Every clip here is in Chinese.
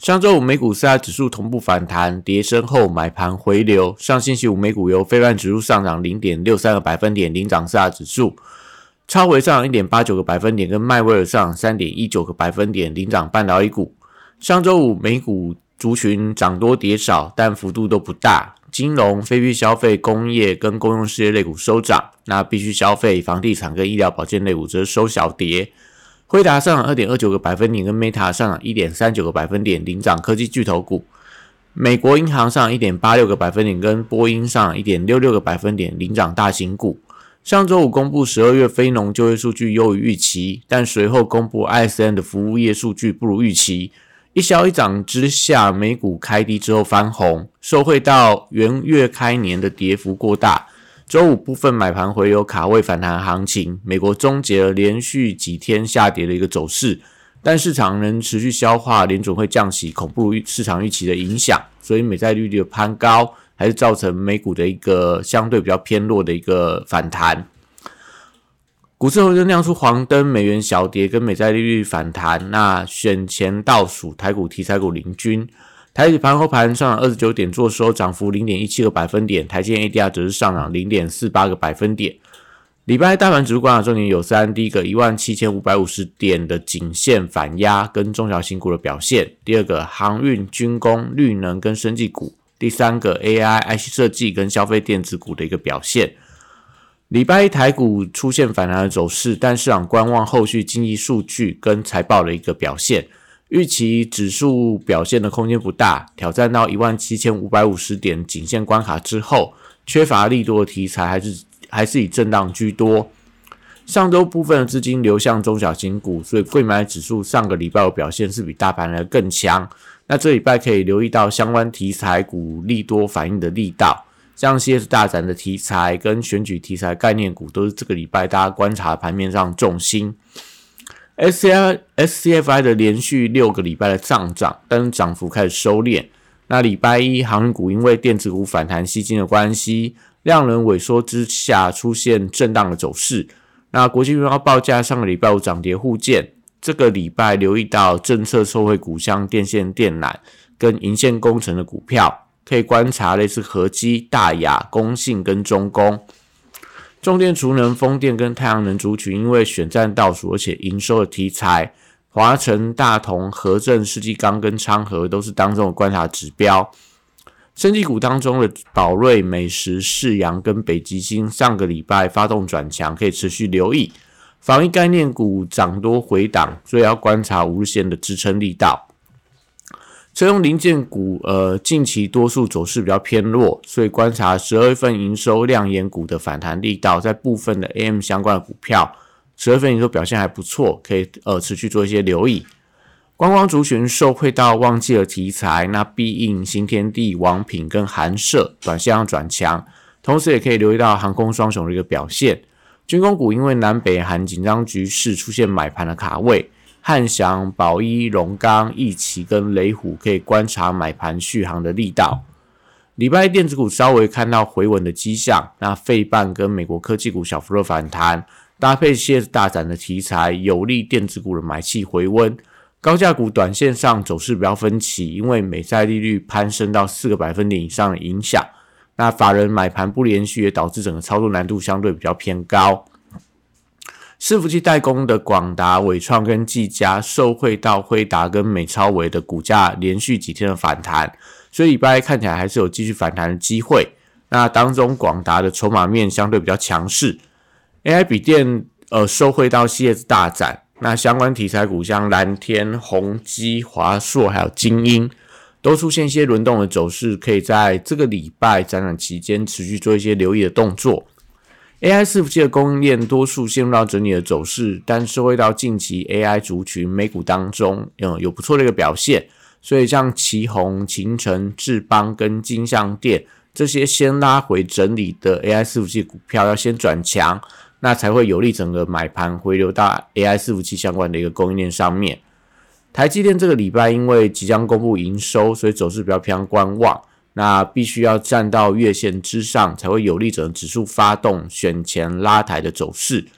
上周五美股四大指数同步反弹，跌升后买盘回流。上星期五美股由非半指数上涨零点六三个百分点领涨四大指数，超微上涨一点八九个百分点，跟迈威尔上涨三点一九个百分点领涨半导体股。上周五美股族群涨多跌少，但幅度都不大。金融、非必消费、工业跟公用事业类股收涨，那必须消费、房地产跟医疗保健类股则收小跌。辉达上涨二点二九个百分点，跟 Meta 上涨一点三九个百分点，领涨科技巨头股。美国银行上一点八六个百分点，跟波音上一点六六个百分点，领涨大型股。上周五公布十二月非农就业数据优于预期，但随后公布 ISM 的服务业数据不如预期，一消一涨之下，美股开低之后翻红，受惠到元月开年的跌幅过大。周五部分买盘回流卡位反弹行情，美国终结了连续几天下跌的一个走势，但市场仍持续消化联准会降息恐怖市场预期的影响，所以美债利率的攀高还是造成美股的一个相对比较偏弱的一个反弹。股市红灯亮出黄灯，美元小跌跟美债利率反弹，那选前倒数台股题材股领军。台指盘后盘上涨二十九点，做收涨幅零点一七个百分点。台积 ADR 则是上涨零点四八个百分点。礼拜大盘指数观察重点有三：第一个一万七千五百五十点的颈线反压跟中小型股的表现；第二个航运、军工、绿能跟生技股；第三个 AI、IC 设计跟消费电子股的一个表现。礼拜一台股出现反弹的走势，但市场观望后续经济数据跟财报的一个表现。预期指数表现的空间不大，挑战到一万七千五百五十点颈线关卡之后，缺乏利多的题材还是还是以震荡居多。上周部分的资金流向中小型股，所以贵买指数上个礼拜的表现是比大盘来更强。那这礼拜可以留意到相关题材股利多反应的力道，像 CS 大展的题材跟选举题材概念股，都是这个礼拜大家观察盘面上重心。S C I S C F I 的连续六个礼拜的上涨，但是涨幅开始收敛。那礼拜一航运股因为电子股反弹吸金的关系，量能萎缩之下出现震荡的走势。那国际原油报价上个礼拜五涨跌互见，这个礼拜留意到政策受惠股像电线电缆跟银线工程的股票，可以观察类似合基、大雅、工信跟中工。重电、储能、风电跟太阳能族群，因为选战倒数，而且营收的题材，华晨、大同、和正、世纪钢跟昌河都是当中的观察指标。升级股当中的宝瑞、美食、世阳跟北极星，上个礼拜发动转强，可以持续留意。防疫概念股涨多回档，所以要观察无日线的支撑力道。车用零件股，呃，近期多数走势比较偏弱，所以观察十二月份营收亮眼股的反弹力道，在部分的 AM 相关的股票，十二月份营收表现还不错，可以呃持续做一些留意。观光族群受惠到旺季的题材，那必应新天地、王品跟韩社短线上转强，同时也可以留意到航空双雄的一个表现。军工股因为南北韩紧张局势出现买盘的卡位。汉翔、宝一、龙钢、易奇跟雷虎可以观察买盘续航的力道。礼拜电子股稍微看到回稳的迹象，那费半跟美国科技股小幅的反弹，搭配些大展的题材，有利电子股的买气回温。高价股短线上走势比较分歧，因为美债利率攀升到四个百分点以上的影响，那法人买盘不连续，也导致整个操作难度相对比较偏高。伺服器代工的广达、伟创跟技嘉受惠到辉达跟美超维的股价连续几天的反弹，所以礼拜看起来还是有继续反弹的机会。那当中广达的筹码面相对比较强势，AI 笔电呃受惠到 CS 大展，那相关题材股像蓝天、宏基、华硕还有精英都出现一些轮动的走势，可以在这个礼拜展览期间持续做一些留意的动作。AI 伺服器的供应链多数陷入到整理的走势，但是会到近期 AI 族群美股当中，嗯，有不错的一个表现，所以像旗宏、秦城、智邦跟金相店这些先拉回整理的 AI 伺服器股票，要先转强，那才会有利整个买盘回流到 AI 伺服器相关的一个供应链上面。台积电这个礼拜因为即将公布营收，所以走势比较偏观望。那必须要站到月线之上，才会有利整指数发动选前拉抬的走势。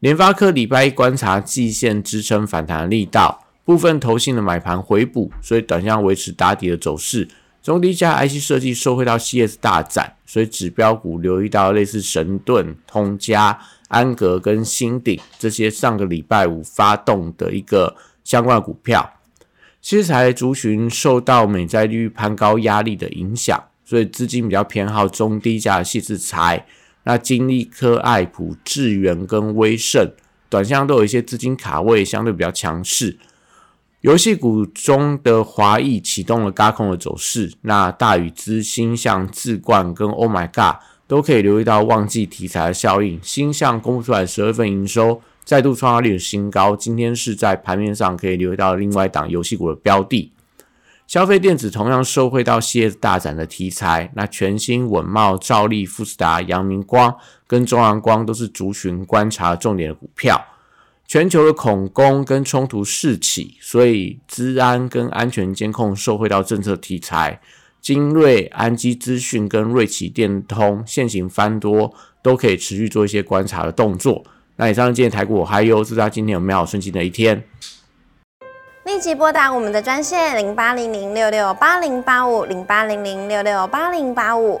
联发科礼拜一观察季线支撑反弹力道，部分投信的买盘回补，所以短线维持打底的走势。中低价 IC 设计受惠到 CS 大展，所以指标股留意到类似神盾、通家、安格跟新鼎这些上个礼拜五发动的一个相关的股票。其材族群受到美债利率攀高压力的影响，所以资金比较偏好中低价的细制材。那金利科、爱普、智源跟威盛，短线都有一些资金卡位，相对比较强势。游戏股中的华裔启动了高空的走势，那大宇资、星象、智冠跟 Oh My God 都可以留意到旺季题材的效应。星象公布出来十二份营收。再度创下历史新高。今天是在盘面上可以留意到另外一档游戏股的标的，消费电子同样受惠到 CS 大展的题材。那全新稳茂、兆利、富士达、阳明光跟中阳光都是族群观察重点的股票。全球的恐攻跟冲突四起，所以治安跟安全监控受惠到政策题材。精锐、安基资讯跟瑞奇电通现行翻多，都可以持续做一些观察的动作。那以上今天台股嗨哟，祝大家今天有美好顺心的一天。立即拨打我们的专线零八零零六六八零八五零八零零六六八零八五。